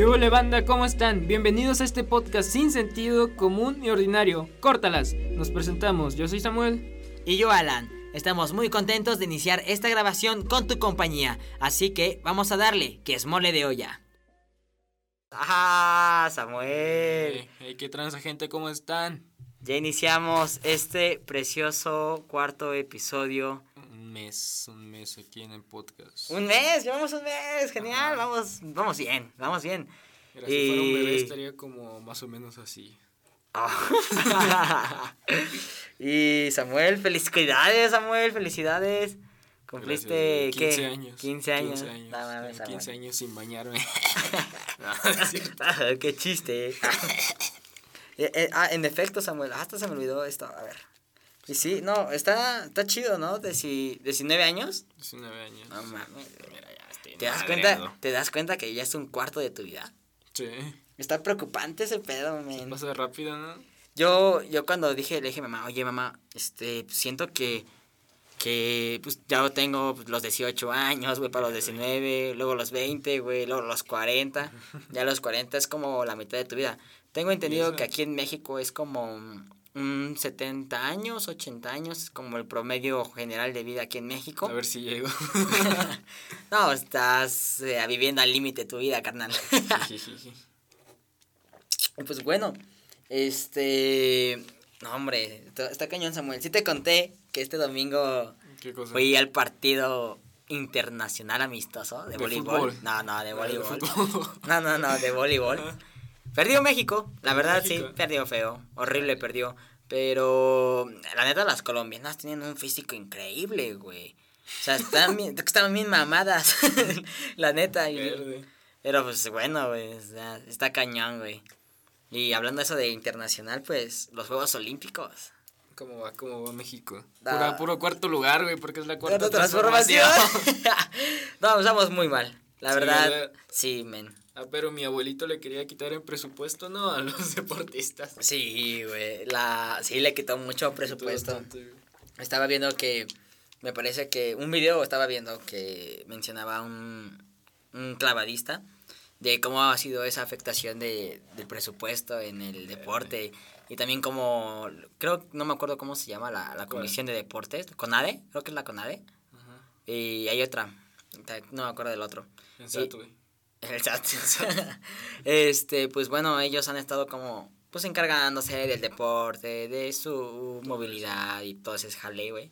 ¿Qué hola banda? ¿Cómo están? Bienvenidos a este podcast sin sentido común y ordinario. Córtalas. Nos presentamos. Yo soy Samuel. Y yo Alan. Estamos muy contentos de iniciar esta grabación con tu compañía. Así que vamos a darle, que es mole de olla. ¡Ah, Samuel! Hey, ¿Qué transa gente? ¿Cómo están? Ya iniciamos este precioso cuarto episodio. Un mes, un mes aquí en el podcast. Un mes, llevamos un mes, genial, vamos, vamos bien, vamos bien. Mira, si fuera un bebé estaría como más o menos así. Ah. y Samuel, felicidades, Samuel, felicidades. Cumpliste, Gracias, ¿qué? 15 años. 15 años. 15 años, No mames, Tengo 15 Samuel. años sin bañarme. No, qué chiste. Eh, eh, ah, en efecto, Samuel, hasta se me olvidó esto. A ver. Y sí, no, está, está chido, ¿no? Deci- 19 años. 19 años. No mames. Mira, ya estoy ¿Te das cuenta? ¿Te das cuenta que ya es un cuarto de tu vida? Sí. Está preocupante ese pedo, men. Pasa rápido, ¿no? Yo, yo cuando dije, le dije a mamá, oye mamá, este, siento que, que, pues ya tengo pues, los 18 años, güey, para los 19, luego los 20, güey, luego los 40, ya los 40 es como la mitad de tu vida. Tengo entendido que aquí en México es como un 70 años, 80 años, como el promedio general de vida aquí en México. A ver si llego. no, estás eh, viviendo al límite tu vida, carnal. Pues bueno, este. No, hombre, está- cañón, Samuel. Sí te conté que este domingo fui al partido internacional amistoso de, ¿De voleibol. fútbol? No, no, de Ah, de voleibol. No, no, no, de voleibol. Perdió México, la verdad sí, perdió feo, horrible perdió. Pero la neta las colombianas tienen un físico increíble, güey. O sea, están bien, están bien mamadas, la neta. y- pero pues bueno, güey, está cañón, güey. Y hablando de eso de internacional, pues los Juegos Olímpicos. ¿Cómo va? ¿Cómo va México? Da- Pura- puro cuarto lugar, güey, porque es la cuarta Cuarta transformación. no, estamos muy mal. La Sí, verdad, ¿verdad? sí, men. Ah, pero mi abuelito le quería quitar el presupuesto, ¿no? A los deportistas. Sí, güey. La... Sí, le quitó mucho presupuesto. Bastante. Estaba viendo que. Me parece que. Un video estaba viendo que mencionaba un, un clavadista de cómo ha sido esa afectación de, del presupuesto en el deporte. Y también como. Creo, no me acuerdo cómo se llama la, la comisión de deportes. ¿Conade? Creo que es la Conade. Ajá. Y hay otra. No me acuerdo del otro. Exacto. El SAT. este, pues bueno, ellos han estado como, pues encargándose del deporte, de su movilidad y todo ese jale, güey.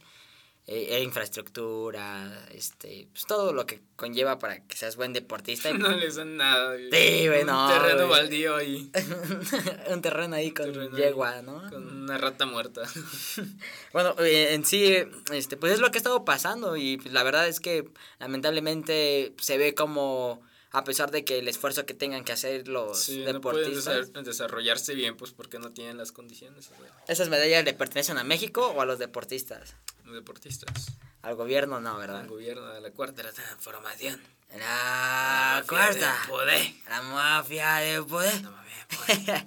Eh, e infraestructura, este, pues todo lo que conlleva para que seas buen deportista. No les dan nada, güey. Sí, güey, no, Un terreno güey. baldío ahí. Un terreno ahí con terreno yegua, ¿no? Con una rata muerta. Bueno, eh, en sí, este, pues es lo que ha estado pasando y pues, la verdad es que lamentablemente se ve como, a pesar de que el esfuerzo que tengan que hacer los Sí, deportistas, desa- desarrollarse bien, pues porque no tienen las condiciones. ¿esas medallas le pertenecen a México o a los deportistas? Los deportistas. Al gobierno no, Al ¿verdad? gobierno de la cuarta transformación. La mafia cuarta. del poder. La mafia de poder. No mames,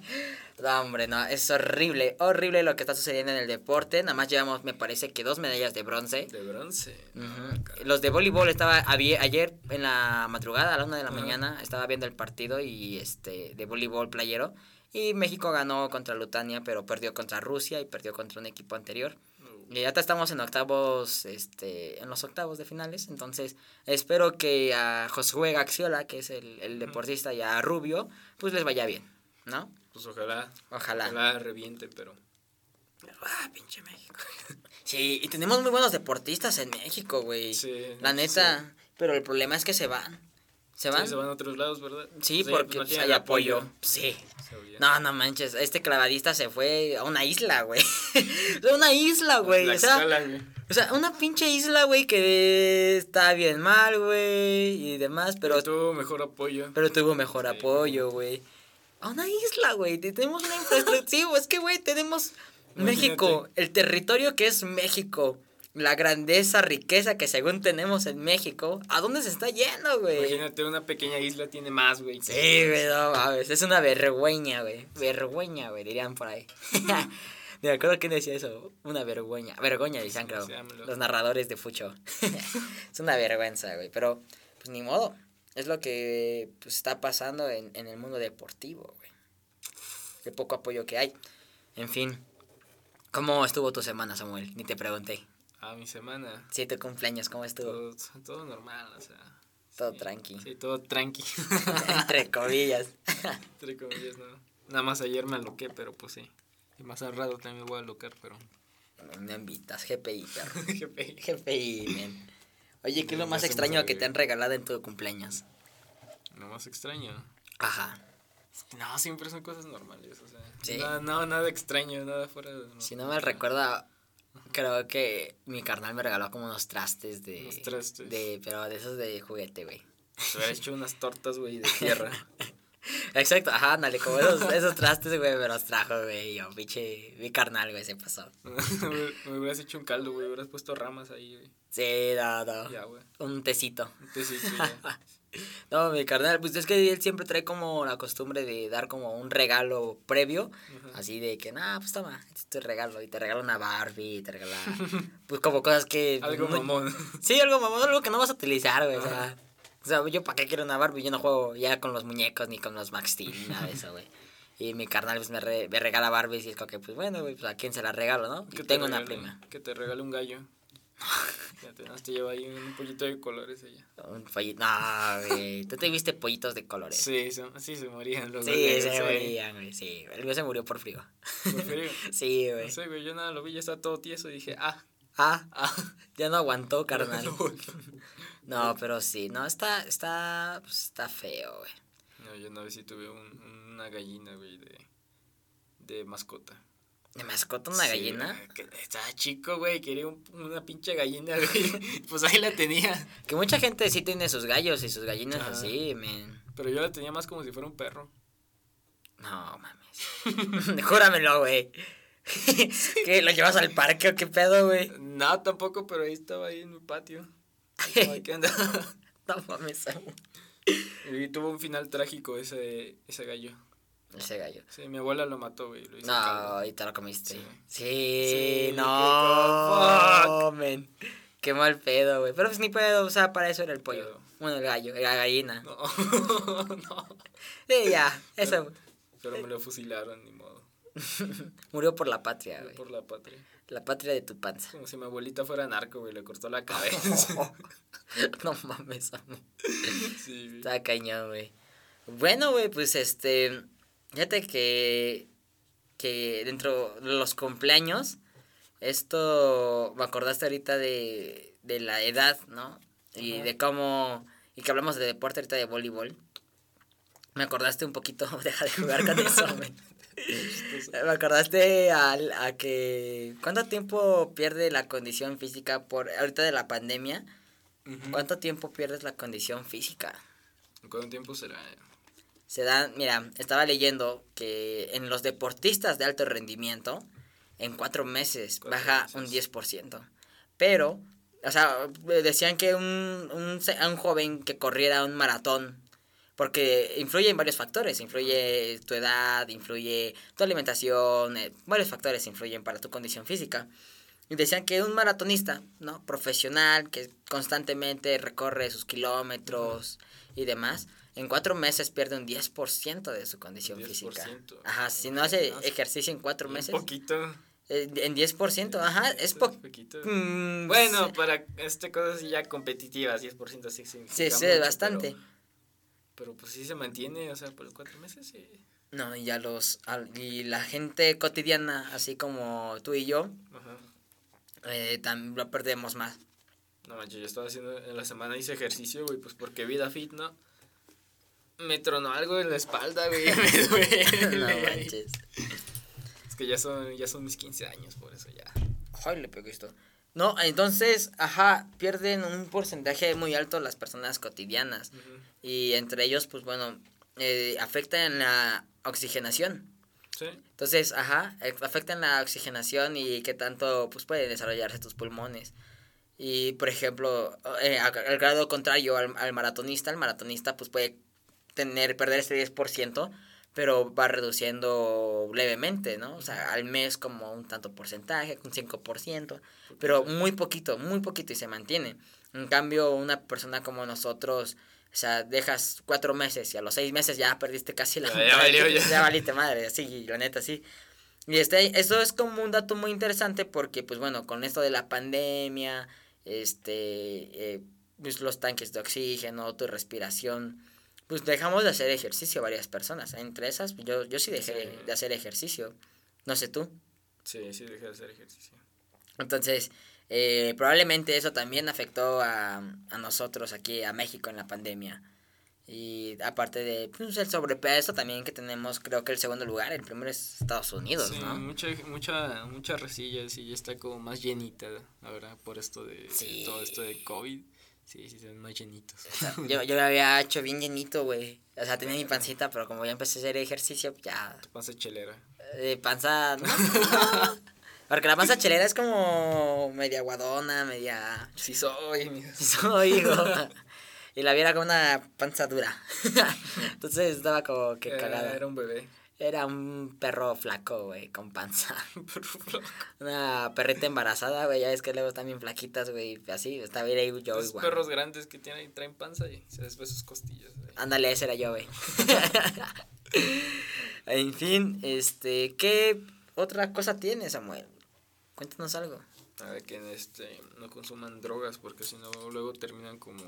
No, hombre, no, es horrible, horrible lo que está sucediendo en el deporte. Nada más llevamos, me parece que dos medallas de bronce. De bronce. No, caray. Los de voleibol estaba ayer en la madrugada a la una de la Ajá. mañana estaba viendo el partido y este de voleibol playero y México ganó contra Lutania pero perdió contra Rusia y perdió contra un equipo anterior. Y ahorita estamos en octavos este en los octavos de finales entonces espero que a Josué Gaxiola que es el, el deportista y a Rubio pues les vaya bien ¿no? Pues ojalá. Ojalá. Ojalá reviente, pero. Ah, pinche México. Sí, y tenemos muy buenos deportistas en México, güey. Sí, La neta, pero el problema es que se van. ¿Se van? Sí, se van a otros lados, ¿verdad? Sí, Sí, porque pues no pues, hay apoyo. apoyo. Sí. No, no manches, este clavadista se fue a una isla, güey. a una isla, güey. O sea, güey. o sea, una pinche isla, güey, que está bien mal, güey, y demás, pero, Pero tuvo mejor apoyo. pero tuvo mejor Sí. apoyo, güey. A una isla, güey. te- Tenemos una infraestructura. sí, es que, güey, tenemos México, el territorio que es México. La grandeza, riqueza que según tenemos en México. ¿A dónde se está yendo, güey? Imagínate, una pequeña isla tiene más, güey. Sí, güey, no mames. Es una vergüenza, güey. Vergüenza, güey, dirían por ahí. Me acuerdo quién decía eso. Una vergüenza. Vergüenza, dicen, creo. Los narradores de Fucho. es una vergüenza, güey. Pero, pues ni modo. es lo que pues, está pasando en, en el mundo deportivo, güey. El poco apoyo que hay. En fin. ¿Cómo estuvo tu semana, Samuel? Ni te pregunté. A mi semana. Sí, tu cumpleaños, ¿cómo estuvo? Todo, todo normal, o sea. Todo sí, tranqui. Sí, todo tranqui. Entre comillas. Entre comillas, no. Nada más ayer me aloqué, pero pues sí. Y más al rato también me voy a alocar, pero. No invitas, GPI, perro. GPI. GPI, men. Oye, ¿qué es lo más extraño que te han regalado en tu cumpleaños? Lo más extraño. Ajá. No, siempre son cosas normales, o sea. Sí. Nada, no, nada extraño, nada fuera de. Si no me recuerdo, creo que mi carnal me regaló como unos trastes de... Unos trastes. De, pero de esos de juguete, güey. Se hubiera hecho unas tortas, güey, de tierra. Exacto, ajá, ándale, como esos, esos trastes, güey, me los trajo, güey, yo, pinche, mi carnal, güey, se pasó. me hubieras hecho un caldo, güey. Hubieras puesto ramas ahí, güey. Sí, no, no, Ya, güey. un tecito. Un tecito, ya. No, mi carnal, pues es que él siempre trae como la costumbre de dar como un regalo previo, así de que, nah, pues toma, este es tu regalo, y te regala una Barbie, y te regala, pues como cosas que... Algo no- mamón. Sí, algo mamón, algo que no vas a utilizar, güey, o sea... O sea, yo para qué quiero una Barbie, yo no juego ya con los muñecos, ni con los Max Steel, ni nada de eso, güey. Y mi carnal pues me, re- me regala Barbies y es como que, pues bueno, güey, pues a quién se la regalo, ¿no? Y te tengo una regale- prima. Que te regale un gallo. Ya te, te lleva ahí un pollito de colores ella. Un pollito. No, güey. Tú te viste pollitos de colores. Sí, se, sí se morían los Sí, se morían, güey. Sí, el mío se murió por frío. Por frío. Sí, güey. No sé, güey, yo nada lo vi, ya está todo tieso y dije, ah, Ah, ah. ya no aguantó, carnal. No, No, pero sí, no, está, está, pues, está feo, güey. No, yo una vez sí tuve un- una gallina, güey, de, de mascota. ¿Me mascota una Sí, gallina? estaba chico, güey, quería un- una pinche gallina, güey. Pues ahí la tenía. Que mucha gente sí tiene sus gallos y sus gallinas Ajá. así, men. Pero yo la tenía más como si fuera un perro. No, mames. Júramelo, güey. ¿Qué? ¿Lo llevas al parque o qué pedo, güey? No, tampoco, pero ahí estaba ahí en mi patio. ¿qué onda? No mames. Y tuvo un final trágico ese, ese gallo. Ese gallo. Sí, mi abuela lo mató, güey. Lo hizo caldo. No, y te lo comiste. Sí. Sí, Sí, no, qué men. Qué mal pedo, güey. Pero pues ni pedo, o sea, para eso era el pollo. Pedo. Bueno, el gallo, la gallina. No, no. Sí, ya, eso. Pero me lo fusilaron, ni modo. Murió por la patria, güey. Por la patria. La patria de tu panza. Como si mi abuelita fuera narco, güey. Le cortó la cabeza. no mames, amo. sí, güey. Está cañón, güey. Bueno, güey, pues este. Fíjate que. Que dentro de los cumpleaños. Esto. Me acordaste ahorita de. De la edad, ¿no? Y Ajá. de cómo. Y que hablamos de deporte ahorita de voleibol. Me acordaste un poquito. Deja de jugar con eso. Me acordaste al- a, que. ¿Cuánto tiempo pierde la condición física por. Ahorita de la pandemia? ¿Cuánto tiempo pierdes la condición física? ¿Cuánto tiempo será? Se dan, mira, estaba leyendo que en los deportistas de alto rendimiento, en cuatro meses Cuatro baja meses. un 10%. Pero, o sea, decían que un, un, un joven que corriera un maratón, porque influye en varios factores, influye tu edad, influye tu alimentación, eh, varios factores influyen para tu condición física. Y decían que un maratonista, ¿no? Profesional, que constantemente recorre sus kilómetros y demás, en cuatro meses pierde un 10% de su condición física. 10%. Ajá, si no hace ejercicio en cuatro Un meses, poquito. eh, en 10%, ajá, es poco. poquito. Mm, Bueno, sí. para este cosas así ya competitivas, 10% sí significa Sí, sí, mucho, bastante. Pero, pero pues sí se mantiene, o sea, por los cuatro meses sí. No, y ya los. Y la gente cotidiana, así como tú y yo, Ajá. eh, también lo perdemos más. No manches, yo estaba haciendo, en la semana hice ejercicio, güey, pues porque vida fit, ¿no? Me tronó algo en la espalda, güey, me duele. no manches. Es que ya son, ya son mis 15 años, por eso ya. Ay, le pegó esto. No, entonces, ajá, pierden un porcentaje muy alto las personas cotidianas. Y entre ellos, pues bueno, eh, afecta en la oxigenación. Sí, Entonces, ajá, eh, afecta en la oxigenación y qué tanto pues pueden desarrollarse tus pulmones. Y, por ejemplo, eh, al grado contrario al, al maratonista, el maratonista pues puede tener, perder ese 10%, pero va reduciendo levemente, ¿no? O sea, al mes como un tanto porcentaje, un 5%, pero muy poquito, muy poquito y se mantiene. En cambio, una persona como nosotros, O sea, dejas cuatro meses y a los seis meses ya perdiste casi la Ya, ya valió, ya. ya valiste madre, sí, la neta, sí. Y este, esto es como un dato muy interesante porque, pues bueno, con esto de la pandemia, este, eh, pues los tanques de oxígeno, tu respiración, pues dejamos de hacer ejercicio varias personas. Entre esas, yo, yo sí dejé Sí. de hacer ejercicio. No sé tú. Sí, sí, dejé de hacer ejercicio. Entonces, eh, probablemente eso también afectó a, a nosotros aquí, a México en la pandemia. Y aparte de pues, el sobrepeso también que tenemos, creo que el segundo lugar, el primero es Estados Unidos, Sí, ¿no? mucha, mucha, muchas resillas y ya está como más llenita ahora por esto de Sí. todo esto de COVID. Sí, sí, ven más llenitos. Yo, yo me había hecho bien llenito, güey. O sea, tenía mi pancita, pero como ya empecé a hacer ejercicio, pues ya. Tu panza chelera. eh, panza. Porque la panza chelera es como media aguadona, media. Sí soy, mira. Sí soy, hijo. Y la viera con una panza dura. Entonces estaba como que Era, cagada. era un bebé. Era un perro flaco, güey, con panza. Una perrita embarazada, güey. Ya ves que luego están bien flaquitas, güey. Así, estaba ahí yo Los igual. perros grandes que tienen y traen panza y se les ve sus costillas. ahí. Ándale, ese era yo, güey. en fin, este, ¿qué otra cosa tienes, Samuel? Cuéntanos algo. A ver, que este, no consuman drogas porque si no luego terminan como,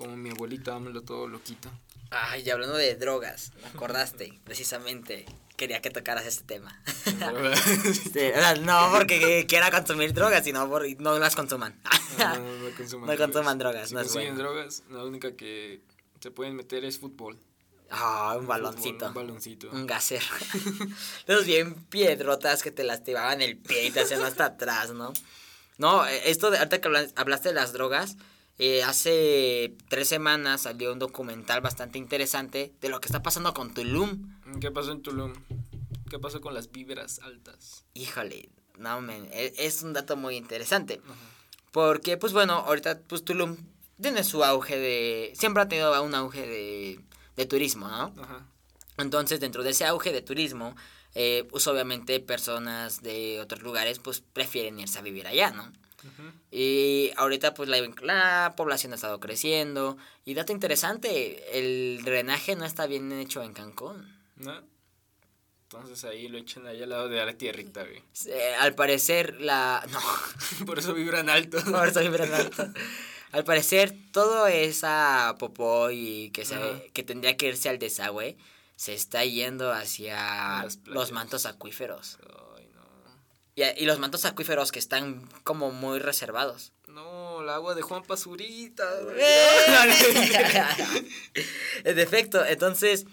como mi abuelita, dámelo todo loquito. Ay, y hablando de drogas, me acordaste, precisamente. Quería que tocaras este tema. Sí, o sea, no porque quiera consumir drogas, sino por no las consuman. No, no, no consuman No consuman drogas, Si no es consiguen bueno. drogas, la única que se pueden meter es fútbol. Ah, un Fútbol, baloncito. un baloncito. Un gasero. Esos bien piedrotas que te lastimaban el pie y te hacían hasta atrás, ¿no? No, eh, esto de ahorita que habla- hablaste de las drogas, eh, hace tres semanas salió un documental bastante interesante de lo que está pasando con Tulum. ¿Qué pasó en Tulum? ¿Qué pasó con las víveras altas? Híjole, no, men, e- es un dato muy interesante. Ajá. Porque, pues bueno, ahorita pues Tulum tiene su auge de... Siempre ha tenido un auge de, de turismo, ¿no? Ajá. Entonces, dentro de ese auge de turismo, eh, pues obviamente personas de otros lugares pues prefieren irse a vivir allá, ¿no? Y ahorita pues la, la población ha estado creciendo. Y dato interesante, el drenaje no está bien hecho en Cancún. ¿No? Entonces ahí lo echan ahí al lado de la tierrita, güey. Eh, al parecer la... No, Por eso vibran alto. por eso vibran alto. Al parecer todo esa popó y que, se, Ajá. que tendría que irse al desagüe se está yendo hacia los mantos acuíferos. No. Y, y los mantos acuíferos que están como muy reservados. No, el agua de Juan Pazurita, güey. en efecto, entonces,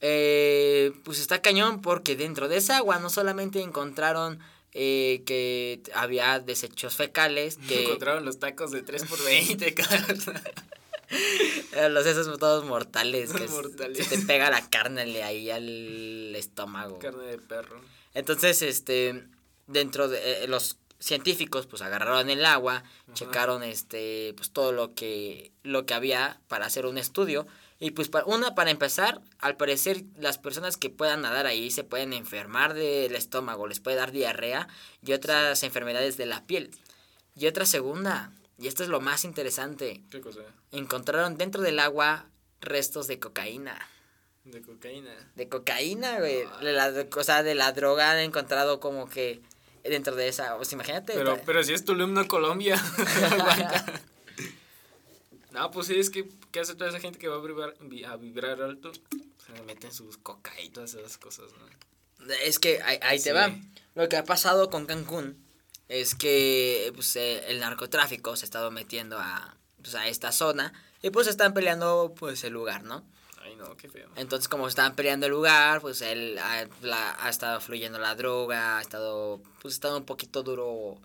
eh, pues está cañón porque dentro de esa agua no solamente encontraron eh, que había desechos fecales, que Encontraron los tacos de 3x20, cabrón. eh, los esos todos mortales, que s- Mortales. se te pega la carne ahí al estómago. Carne de perro. Entonces, este, dentro de eh, los científicos, pues agarraron el agua, checaron, este, pues todo lo que, lo que había para hacer un estudio. Y pues, pa- una, para empezar, al parecer las personas que puedan nadar ahí se pueden enfermar del estómago, les puede dar diarrea y otras enfermedades de la piel. Y otra segunda, y esto es lo más interesante, ¿Qué cosa? encontraron dentro del agua restos de cocaína. De cocaína. De cocaína, güey. La, o sea, de la droga han encontrado como que dentro de esa. Sea, imagínate. Pero, pero si es Tulum, no Colombia. No, pues sí, es que, ¿qué hace toda esa gente que va a vibrar, vi- a vibrar alto? Se le meten sus coca y todas esas cosas, ¿no? Es que ahí, ahí te va. Lo que ha pasado con Cancún es que pues, eh, el narcotráfico se ha estado metiendo a, pues, a esta zona y pues están peleando pues el lugar, ¿no? Ay, no, qué feo. Entonces, como estaban peleando el lugar, pues él ha, la- ha estado fluyendo la droga, ha estado, pues, ha estado un poquito duro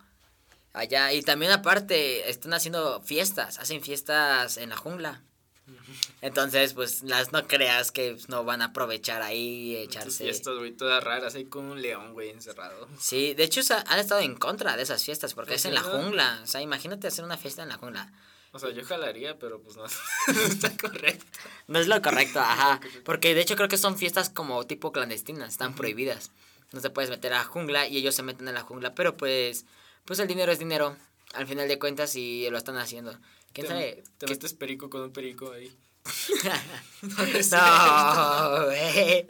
allá. Y también aparte, están haciendo fiestas, hacen fiestas en la jungla. Entonces, pues, las no creas que no van a aprovechar ahí y echarse... fiestas, güey, todas raras, ahí con un león, güey, encerrado. Sí, de hecho, han estado en contra de esas fiestas porque es en la jungla. O sea, imagínate hacer una fiesta en la jungla. O sea, yo jalaría, pero pues no, no está correcto. No es lo correcto, ajá. Porque de hecho creo que son fiestas como tipo clandestinas, están prohibidas. No te puedes meter a la jungla y ellos se meten a la jungla, pero pues pues el dinero es dinero, al final de cuentas y lo están haciendo. ¿Quién te, sabe? Te qué- metes perico con un perico ahí. no, güey.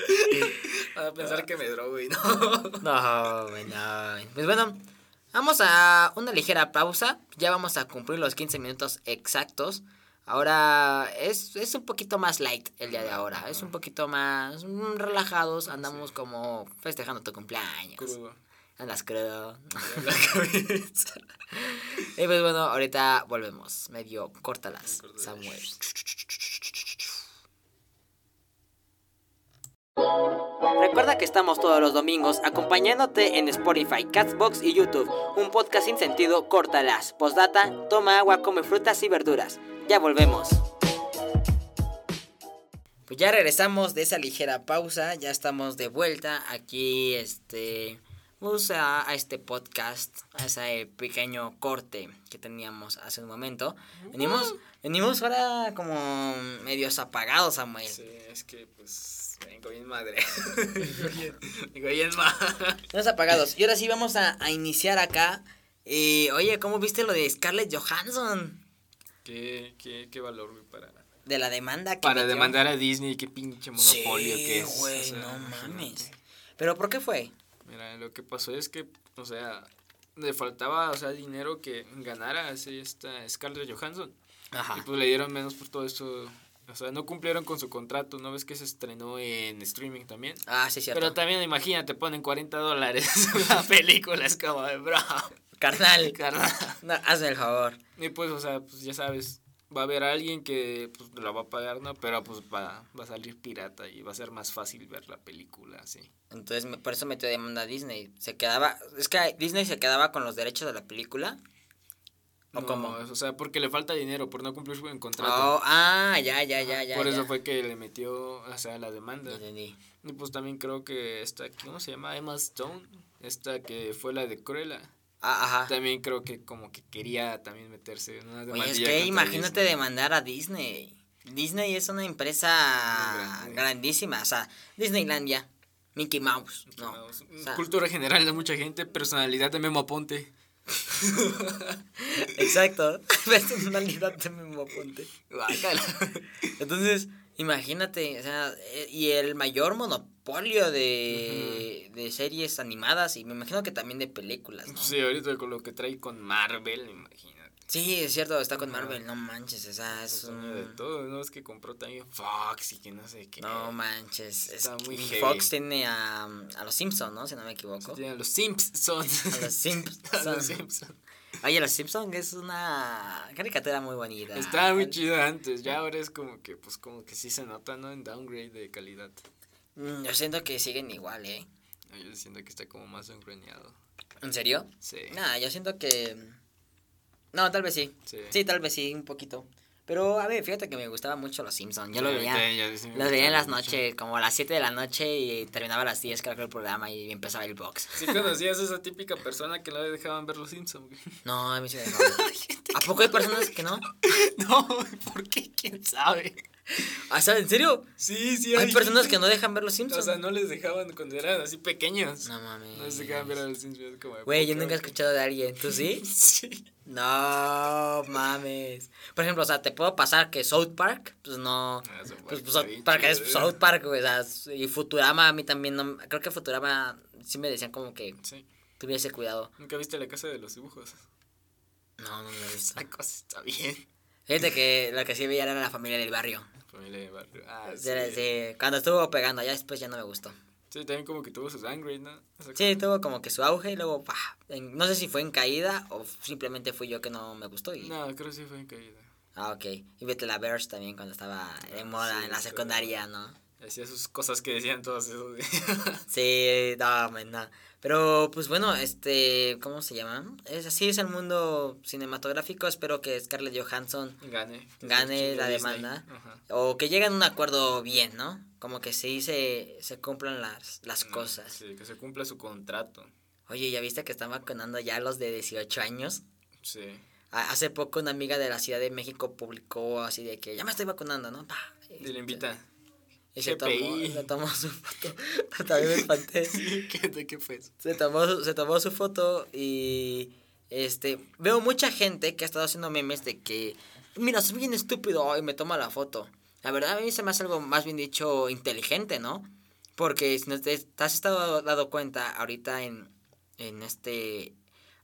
A pensar que me drogo y no. No, güey, no. Pues bueno, vamos a una ligera pausa. Ya vamos a cumplir los 15 minutos exactos. Ahora es, es un poquito más light el día de ahora. Es un poquito más mm, relajados. Andamos como festejando tu cumpleaños. Crudo. Andas crudo. En la cabeza. Y pues bueno, ahorita volvemos. Medio Córtalas. Samuel. Estamos todos los domingos acompañándote en Spotify, Catbox y YouTube. Un podcast sin sentido, córtalas. Postdata, toma agua, come frutas y verduras. Ya volvemos. Pues ya regresamos de esa ligera pausa, ya estamos de vuelta aquí, este, pues a, a este podcast, a ese pequeño corte que teníamos hace un momento. Venimos, venimos ahora como medios apagados, Samuel. Sí, es que pues vengo bien madre. vengo bien, vengo bien mal. Medios apagados. Y ahora sí vamos a, a iniciar acá. Eh, oye, ¿cómo viste lo de Scarlett Johansson? ¿Qué, qué, qué valor, güey, para, De la demanda que para metió. demandar a Disney? ¿Qué pinche monopolio sí, que es? güey, O sea, no mames. ¿Pero por qué fue? Mira, lo que pasó es que, o sea, le faltaba, o sea, dinero que ganara así esta Scarlett Johansson. Ajá. Y pues le dieron menos por todo eso. O sea, no cumplieron con su contrato. ¿No ves que se estrenó en streaming también? Ah, sí, cierto. Pero también, imagínate, ponen 40 dólares una película. Es como de bro. Carnal, Carnal. no, hazme el favor. Y pues, o sea, pues ya sabes, va a haber alguien que pues la va a pagar, ¿no? Pero pues va, va a salir pirata y va a ser más fácil ver la película, así. Entonces, me- por eso metió demanda a Disney. Se quedaba. Es que Disney se quedaba con los derechos de la película. ¿O No, cómo? O sea, porque le falta dinero por no cumplir su contrato. Oh, ah, ya, ya, ya, ya. por eso fue que le metió, o sea, la demanda. Entendí. Y pues también creo que esta, ¿cómo se llama? Emma Stone, esta que fue la de Cruella. Ah, ajá. También creo que como que quería también meterse en una Oye, es que imagínate Disney. demandar a Disney. Disney es una empresa grandísima. O sea, Disneylandia, Mickey Mouse. No. No, o sea, Cultura general de mucha gente, personalidad de Memo Aponte. exacto. Memo Aponte. Guácala. Entonces, imagínate, o sea, eh, y el mayor monopolio de, de series animadas y me imagino que también de películas, ¿no? Sí, ahorita con lo que trae con Marvel, imagínate. Sí, es cierto, está con Marvel, no manches, o sea, es Es de un... todo, ¿no? Es que compró también Fox y que no sé qué. No manches, es Está muy heavy. Fox tiene a, a los Simpsons, ¿no? Si no me equivoco. Tienen los Simpsons. A los Simpsons. A los Simpsons. Oye, los Simpsons es una caricatura muy bonita. Estaba muy chido antes, ya ahora es como que, pues como que sí se nota, ¿no? En downgrade de calidad. Mm, Yo siento que siguen igual, ¿eh? Yo siento que está como más engrañado. ¿En serio? Sí. Nada, yo siento que... No, tal vez sí. Sí. Sí, tal vez sí, un poquito. Pero, a ver, fíjate que me gustaba mucho los Simpsons. Yo lo Sí, veía... ahorita ya sí Los veía en las noches, como a las 7 de la noche y terminaba a las 10, creo que el programa y empezaba el box. Sí conocías a esa típica persona que no le dejaban ver los Simpsons. No, a mí sí me dejaban. ¿A poco hay personas que no? No, ¿por qué? ¿Quién sabe? O sea, ¿en serio? Sí, sí. Hay personas que no dejan ver los O Simpsons. sea, no les dejaban cuando eran así pequeños. No mames. No les dejaban ver a los Simpsons. como Güey, yo "Puta, nunca he escuchado de alguien. ¿Tú sí? Sí. No mames. Por ejemplo, o sea, te puedo pasar que South Park, pues no. Ah, South Pues, Park pues, bien para que es ¿eh? South Park, güey. O sea, y Futurama a mí también no. Creo que Futurama sí me decían como que Sí. tuviese cuidado. ¿Nunca viste la casa de los dibujos? No, no lo he visto. Esa cosa está bien. Fíjate que lo que sí veía era la familia del barrio. Familia de barrio. Ah, Sí, sí. Cuando estuvo pegando, ya después ya no me gustó. Sí, también como que tuvo su downgrade, ¿no? O sea, Sí, tuvo como que su auge y luego, ¡pah! En- no sé si fue en caída o simplemente fui yo que no me gustó. Y... No, creo que sí fue en caída. Ah, ok. Y vete la Verse también cuando estaba de moda sí, en la secundaria, ¿no? Hacía sus cosas que decían todos esos. Sí, no, man, no. Pero, pues bueno, este, ¿cómo se llama? Es así es el mundo cinematográfico. Espero que Scarlett Johansson Gane. Gane la Disney. demanda. Ajá. o que lleguen a un acuerdo bien, ¿no? Como que sí se, se cumplan las, las No, cosas. Sí, que se cumpla su contrato. Oye, ¿ya viste que están vacunando ya a los de 18 años? Sí. Hace poco una amiga de la Ciudad de México publicó así de que ya me estoy vacunando, ¿no? Pa, Y le invita. Y se tomó, se tomó su foto. También me espanté. ¿Qué, ¿De qué fue eso? Se tomó, su- se tomó su foto y este veo mucha gente que ha estado haciendo memes de que mira, soy bien estúpido y me toma la foto. la verdad a mí se me hace algo más bien dicho inteligente, ¿no? Porque si no te, te has estado dado cuenta ahorita en, en este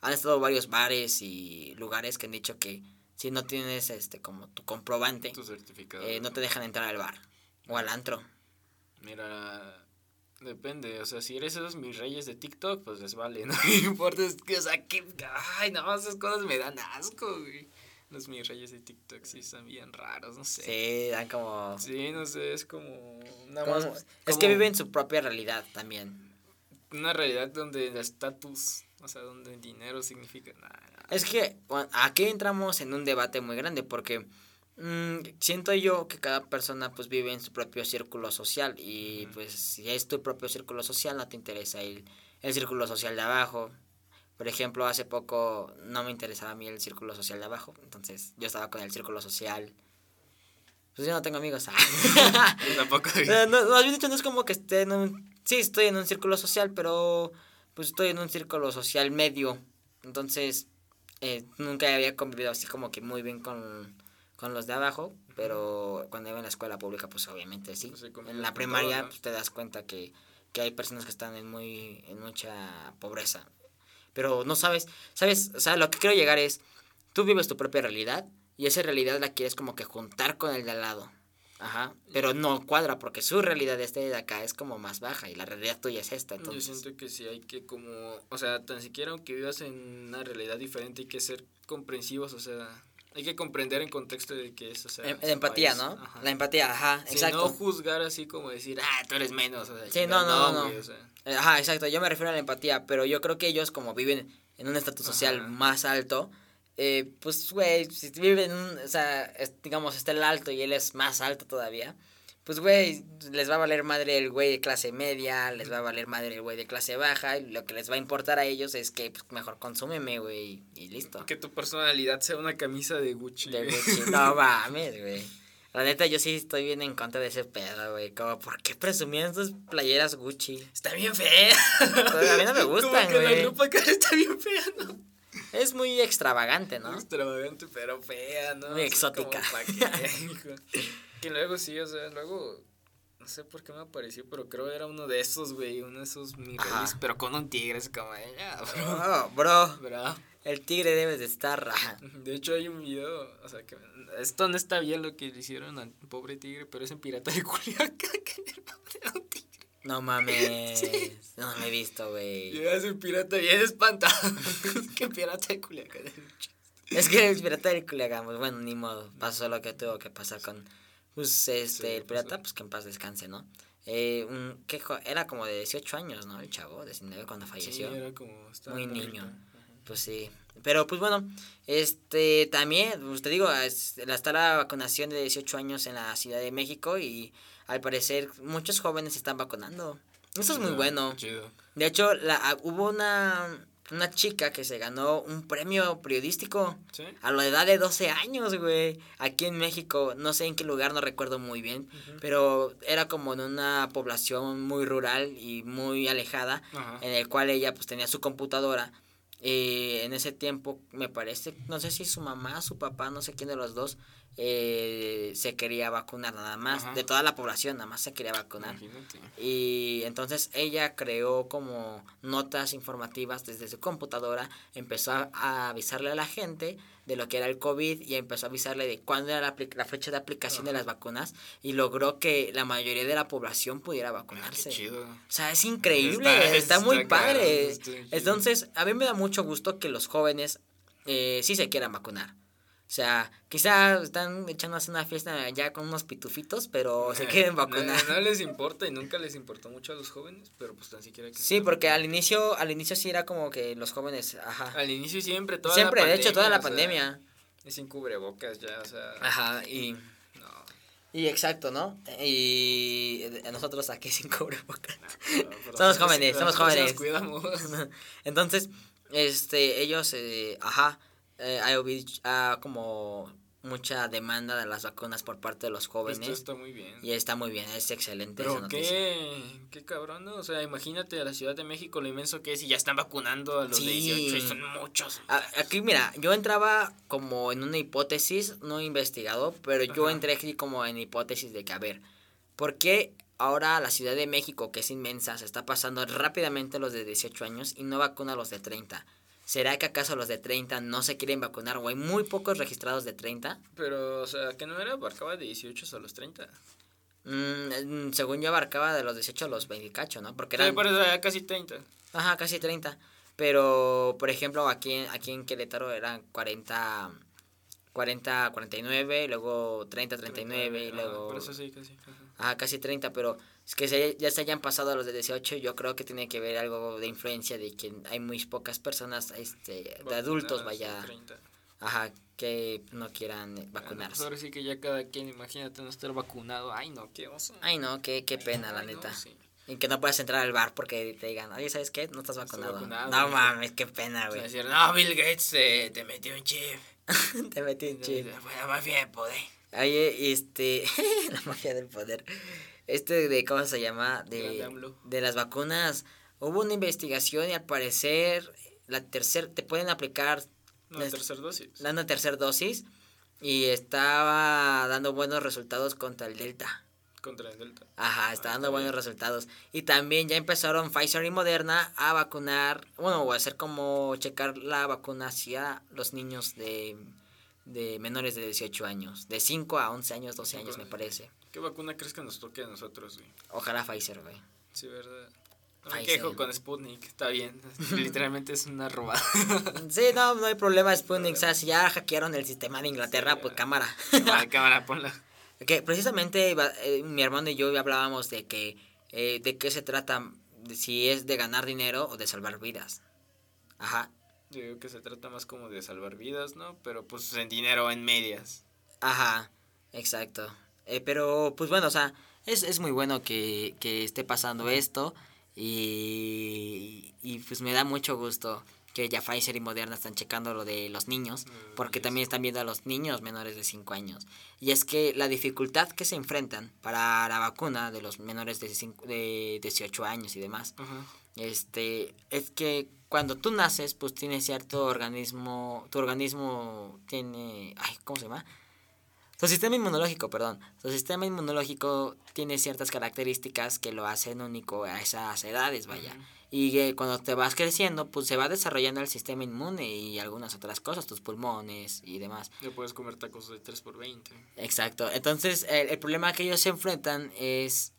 han estado varios bares y lugares que han dicho que si no tienes este como tu comprobante, Tu certificado. eh, no te dejan entrar al bar o al antro. Mira, depende, o sea, si eres esos mis reyes de TikTok, pues les vale, no me importa, es que, o sea, que, ay, no, esas cosas me dan asco, güey. Los mis reyes de TikTok sí están bien raros, no sé. Sí, dan como... Sí, no sé, es como, nada como- más, es que viven su propia realidad también. Una realidad donde el estatus, o sea, donde el dinero significa nada. Es que aquí entramos en un debate muy grande porque mm, siento yo que cada persona pues vive en su propio círculo social y pues si es tu propio círculo social no te interesa el, el círculo social de abajo. Por ejemplo, hace poco no me interesaba a mí el círculo social de abajo, entonces yo estaba con el círculo social. Pues yo no tengo amigos. Yo tampoco. No, más bien dicho, no es como que esté en un... Sí, estoy en un círculo social, pero pues estoy en un círculo social medio. Entonces, eh, nunca había convivido así como que muy bien con, con los de abajo, pero cuando iba en la escuela pública, pues obviamente sí. Pues en la primaria todo, ¿no? pues, te das cuenta que, que hay personas que están en, muy, en mucha pobreza. Pero no sabes, sabes, o sea, lo que quiero llegar es, tú vives tu propia realidad y esa realidad la quieres como que juntar con el de al lado. Ajá, pero no cuadra porque su realidad de este de acá es como más baja y la realidad tuya es esta, Yo entonces. siento que sí hay que como, o sea, tan siquiera aunque vivas en una realidad diferente hay que ser comprensivos, o sea, hay que comprender en contexto de que es, o sea, Em- su empatía, país. ¿no? Ajá. La empatía, ajá, Sí, exacto. no juzgar así como decir, ah, tú eres menos, o sea, Sí, no, no, no, güey, no. o sea, Eh, Ajá, exacto. Yo me refiero a la empatía, pero yo creo que ellos como viven en un estatus social Ajá. más alto, eh, pues, güey, si viven, o sea, es- digamos, está el alto y él es más alto todavía, pues, güey, les va a valer madre el güey de clase media, les va a valer madre el güey de clase baja, y lo que les va a importar a ellos es que, pues, mejor consúmeme, güey, y listo. que tu personalidad sea una camisa de Gucci. De. Gucci. No mames, güey. La neta, yo sí estoy bien en contra de ese pedo, güey. Como, ¿por qué presumían sus playeras Gucci? Está bien fea. Pues, a mí no me gustan, güey. la acá está bien fea, ¿no? Es muy extravagante, ¿no? Extravagante, pero fea, ¿no? Muy exótica. que luego sí, o sea, luego. No sé por qué me apareció, pero creo que era uno de esos, güey. Uno de esos mi Ajá. release, pero con un tigre, es como, ya, bro. Bro, Bro. el tigre debe de estar raja. De hecho, hay un video, o sea, que esto no está bien lo que le hicieron al pobre tigre, pero es en Pirata de Culiacán, No mames. No me he visto, güey. Llegas en pirata bien espantado. es que Pirata de Culiacán es un que el pirata del Culiacán, pues bueno, ni modo. Pasó lo que tuvo que pasar con. Pues este, Sí, el pirata, pues que en paz descanse, ¿no? Eh, un, ¿qué jo- era como de 18 años, ¿no? El chavo, 19 cuando falleció. Sí, era como. Muy niño. Ajá. Pues sí. Pero pues bueno, este también, pues te digo, está la vacunación de 18 años en la Ciudad de México y al parecer muchos jóvenes se están vacunando. Eso es muy Chido, bueno. Chido. De hecho, la, ah, hubo una, una chica que se ganó un premio periodístico ¿Sí? a la edad de 12 años, güey. Aquí en México, no sé en qué lugar, no recuerdo muy bien, pero era como en una población muy rural y muy alejada en el cual ella pues tenía su computadora. Eh, en ese tiempo, me parece, no sé si su mamá, su papá, no sé quién de los dos, eh, se quería vacunar nada más. Ajá. De toda la población, nada más se quería vacunar. Imagínate. Y entonces ella creó como notas informativas desde su computadora, empezó a, a avisarle a la gente de lo que era el COVID y empezó a avisarle de cuándo era la, fecha de aplicación de las vacunas y logró que la mayoría de la población pudiera Ah, vacunarse. Qué chido. O sea, es increíble, Está- está, muy está padre. está. Entonces, a mí me da mucho gusto que los jóvenes eh, sí se quieran vacunar. O sea, quizá están echándose una fiesta ya con unos pitufitos, pero se quieren vacunar. No, no les importa y nunca les importó mucho a los jóvenes, pero pues tan siquiera que Sí, porque al inicio, al inicio sí era como que los jóvenes, ajá. Al inicio siempre, toda Siempre, la de hecho, toda la o sea, pandemia. y sin cubrebocas ya, o sea. Ajá, y, No. y exacto, ¿no? Y nosotros aquí sin cubrebocas. no, Somos jóvenes, somos jóvenes. Nos cuidamos. Entonces, este, ellos, eh, ajá, eh, ha, como mucha demanda de las vacunas por parte de los jóvenes. Esto está muy bien. Y está muy bien, es excelente esa Pero noticia. qué, qué cabrón, ¿no? O sea, imagínate a la Ciudad de México lo inmenso que es y ya están vacunando a los Sí. de 18 y son muchos. A- Aquí, mira, yo entraba como en una hipótesis, no he investigado, pero yo entré aquí como en hipótesis de que, a ver, ¿por qué ahora la Ciudad de México, que es inmensa, se está pasando rápidamente a los de 18 años y no vacuna a los de 30? ¿Será que acaso los de 30 no se quieren vacunar o hay muy pocos registrados de 30? Pero, o sea, que no era, abarcaba de 18 a los 30. Mm, mm, según yo abarcaba de los 18 a los 20 y cacho, ¿no? Porque Sí, eran... por eso era casi 30. Ajá, casi 30. Pero, por ejemplo, aquí, en- aquí en Querétaro eran 40, 40, 49, luego 30, 39 y Ajá, luego... Por eso sí, casi. ajá. Ajá, casi 30, pero es que se- ya se hayan pasado a los de 18, yo creo que tiene que ver algo de influencia de que hay muy pocas personas este, de adultos, vaya, 30. ajá, que no quieran eh, pues vacunarse. ahora sí que ya cada quien, imagínate no estar vacunado. Ay, no, qué oso. Ay, no, qué, qué pena, la Ay, no, neta. sí. Y que no puedas entrar al bar porque te digan, oye, ¿sabes qué? No estás vacunado. vacunado, no güey. mames, qué pena, O sea, güey. decir, no, Bill Gates eh, te metió un chip. te metí un chip. Bueno, más bien, poder. Oye, este, la magia del poder. Este de, ¿cómo se llama? De, de las vacunas. Hubo una investigación y al parecer la tercer, te pueden aplicar No, Es- tercer dosis. la una tercera dosis y estaba dando buenos resultados contra el Delta. Contra el Delta. Ajá, está Ah, dando está buenos bien. resultados. Y también ya empezaron Pfizer y Moderna a vacunar, bueno, o a hacer como checar la vacuna hacia los niños de, de menores de 18 años. De 5 a 11 años, 12 años me parece. ¿Qué vacuna crees que nos toque a nosotros, güey? Ojalá Pfizer, güey. Sí, ¿verdad? No me quejo con Sputnik, está bien. Literalmente es una robada. Sí, no, no hay problema, Sputnik. O sea, si ya hackearon el sistema de Inglaterra, Sí, pues cámara. Cámara, ponla. que precisamente eh, mi hermano y yo hablábamos de que, eh, de qué se trata, de si es de ganar dinero o de salvar vidas. Ajá, Yo digo que se trata más como de salvar vidas, ¿no? Pero pues en dinero en medias. ajá, exacto. Eh, pero, pues bueno, o sea, es, es muy bueno que, que esté pasando esto y, y pues me da mucho gusto que ya Pfizer y Moderna están checando lo de los niños, Mm, porque también están viendo a los niños menores de 5 años. Y es que la dificultad que se enfrentan para la vacuna de los menores de, cinco- de 18 años y demás, Ajá. Este, es que cuando tú naces, pues tiene cierto organismo, tu organismo tiene, ay, ¿cómo se llama? Tu sistema inmunológico, perdón. Tu sistema inmunológico tiene ciertas características que lo hacen único a esas edades, vaya. Y que cuando te vas creciendo, pues se va desarrollando el sistema inmune y algunas otras cosas, tus pulmones y demás. Ya puedes comer tacos de 3 por 20. Exacto. Entonces, el, el problema que ellos se enfrentan es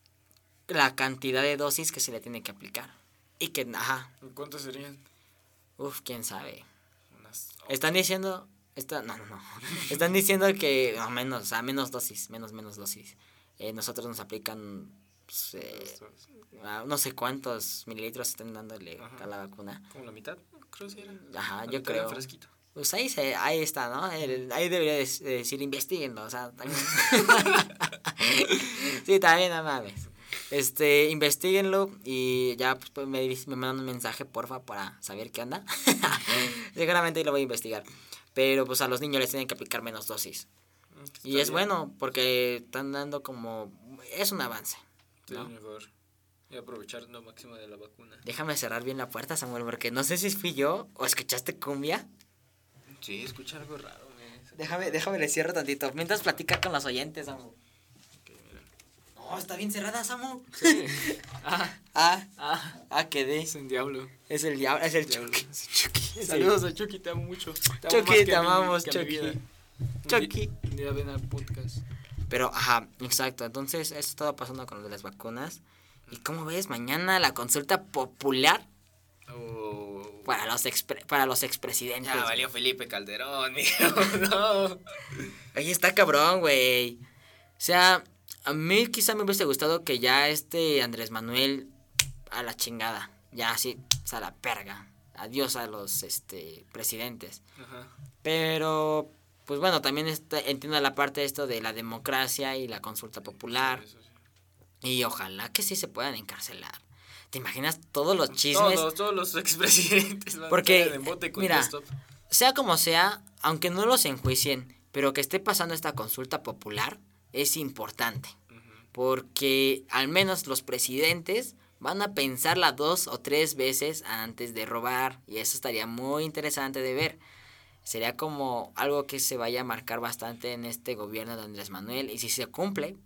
la cantidad de dosis que se le tiene que aplicar. Y que, ajá, ¿Cuántos serían? Uff, quién sabe. Unas Están diciendo. Está, no, no, no. Están diciendo que. No, menos, o sea, menos dosis. Menos, menos dosis. Eh, nosotros nos aplican. pues, eh, a no sé cuántos mililitros están dándole Ajá. a la vacuna. Como la mitad, creo que era. Ajá, La yo creo. fresquito. Pues ahí, se, ahí está, ¿no? El- ahí debería de- de decir investiguenlo, o sea, también. sí, también, no mames. Este, investiguenlo y ya pues, pues, me, me mandan un mensaje, porfa, para saber qué onda. Seguramente lo voy a investigar. Pero pues a los niños les tienen que aplicar menos dosis. Mm, Y está es bien. bueno porque están dando como... Es un avance. Sí, ¿no? mejor. Y aprovechar lo máximo de la vacuna. Déjame cerrar bien la puerta, Samuel, porque no sé si fui yo o escuchaste cumbia. Sí, escucha algo raro. Déjame, déjame le cierro tantito. Mientras platicar con los oyentes, Samu. No, está bien cerrada, Samu. Sí. ah, Ah, ah. ah, quedé. Es un diablo. Es el diablo, es el Diablo. Chucky. Es Chucky. Sí. Saludos a Chucky, te amo mucho. Te amo Chucky, te amamos, Chucky. Chucky. Un día ven al podcast. Pero, ajá, exacto. Entonces, esto estaba pasando con lo de las vacunas. ¿Y cómo ves? Mañana la consulta popular Oh. para los, expre- para los expresidentes. Ya valió Felipe Calderón, mijo. No. Ahí está cabrón, güey. O sea, a mí quizá me hubiese gustado que ya este Andrés Manuel a la chingada. Ya así, sea, la perga. Adiós a los este presidentes. Ajá. Pero, pues bueno, también está, entiendo la parte de esto de la democracia y la consulta popular. Sí, eso sí. Y ojalá que sí se puedan encarcelar. ¿Te imaginas todos los chismes? Todos, todos los expresidentes Porque, a mira, stop. Sea como sea, aunque no los enjuicien Pero que esté pasando esta consulta popular es importante. Porque al menos los presidentes van a pensarla dos o tres veces antes de robar. Y eso estaría muy interesante de ver. Sería como algo que se vaya a marcar bastante en este gobierno de Andrés Manuel. Y si se cumple,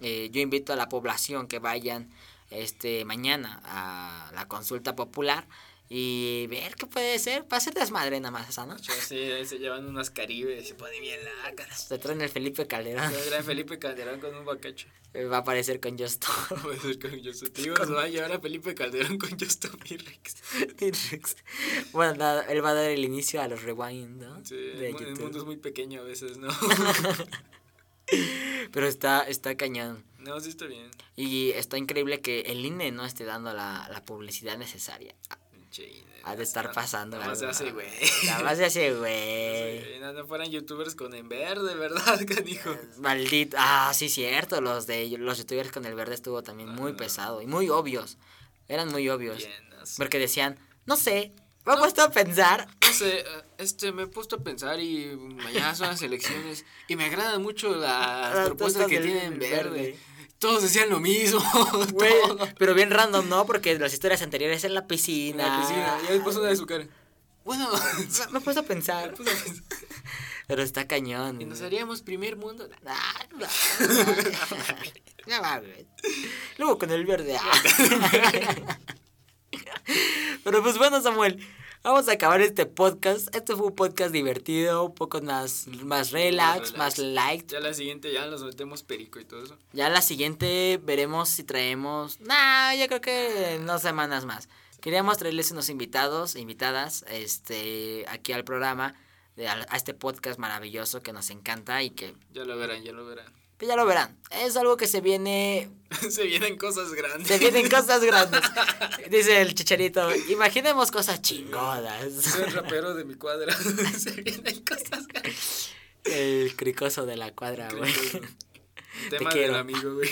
eh, yo invito a la población que vayan este mañana a la consulta popular y ver qué puede ser. Va a ser desmadre nada más esa, ¿no? Sí, se llevan unas caribes se ponen bien lácaras. Se traen el Felipe Calderón. Se traen Felipe Calderón con un bacacho. Va a aparecer con Justo. Va a aparecer con Justo. Se va a llevar a Felipe Calderón con Justo y Rex. bueno, nada, él va a dar el inicio a los rewind, ¿no? Sí, el mundo es muy pequeño a veces, ¿no? Pero está, está cañón. No, sí está bien. Y está increíble que el INE no esté dando la, la publicidad necesaria. Ha de estar pasando. Nada más se hace, güey. Nada más se hace, güey. No, no fueran youtubers con en verde, ¿verdad, canijo? Eh, maldito. Ah, sí, cierto. Los de los youtubers con el verde estuvo también muy pesado y muy obvios. Eran muy obvios. Porque decían, no sé, me he puesto a pensar. No sé, eh, este, me he puesto a pensar y mañana son las elecciones y me agradan mucho las, propuestas que tienen verde. Todos decían lo mismo. Güey, pero bien random, ¿no? Porque las historias anteriores en la piscina. En la piscina, y después una de su cara. Bueno, me he puesto a pensar. Pero está cañón. Y nos haríamos primer mundo. Ah, no, no, Luego con el verde. Pero pues bueno, Samuel. Vamos a acabar este podcast. Este fue un podcast divertido, un poco más, más relax, más, light. Ya la siguiente ya nos metemos perico y todo eso. Ya la siguiente veremos si traemos... Nah, yo creo que no semanas más. Queríamos traerles unos invitados, invitadas, este, aquí al programa, a este podcast maravilloso que nos encanta y que... Ya lo verán, ya lo verán ya lo verán. Es algo que se viene. se vienen cosas grandes. Se vienen cosas grandes. Dice el chicharito. Imaginemos cosas chingonas. Soy el rapero de mi cuadra. se vienen cosas grandes. El cricoso de la cuadra, güey. Te quiero, amigo, güey.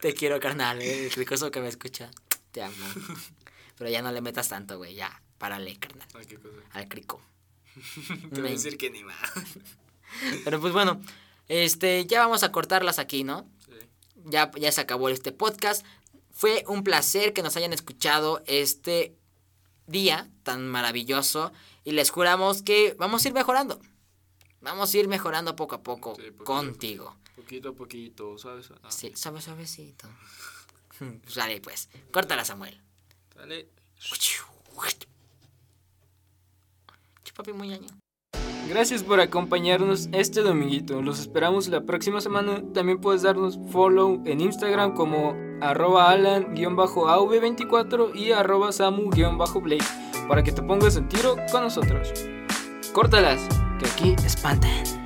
Te quiero, carnal. Eh, el cricoso que me escucha. Te amo. Pero ya no le metas tanto, güey. Ya, párale, carnal. ¿A qué cosa? Al crico. Te voy a decir que ni más. Pero pues bueno, este, ya vamos a cortarlas aquí, ¿no? Sí. Ya, ya se acabó este podcast. Fue un placer que nos hayan escuchado este día tan maravilloso y les juramos que vamos a ir mejorando. Vamos a ir mejorando poco a poco contigo. Poquito a poquito, ¿sabes? Ah. Sí, suave, suavecito. Sale pues, córtala Samuel. Dale. Chupapi muy año. Gracias por acompañarnos este dominguito. Los esperamos la próxima semana. También puedes darnos follow en Instagram como arroba alan-av24 y arroba samu-blake para que te pongas en tiro con nosotros. Córtalas, que aquí espantan.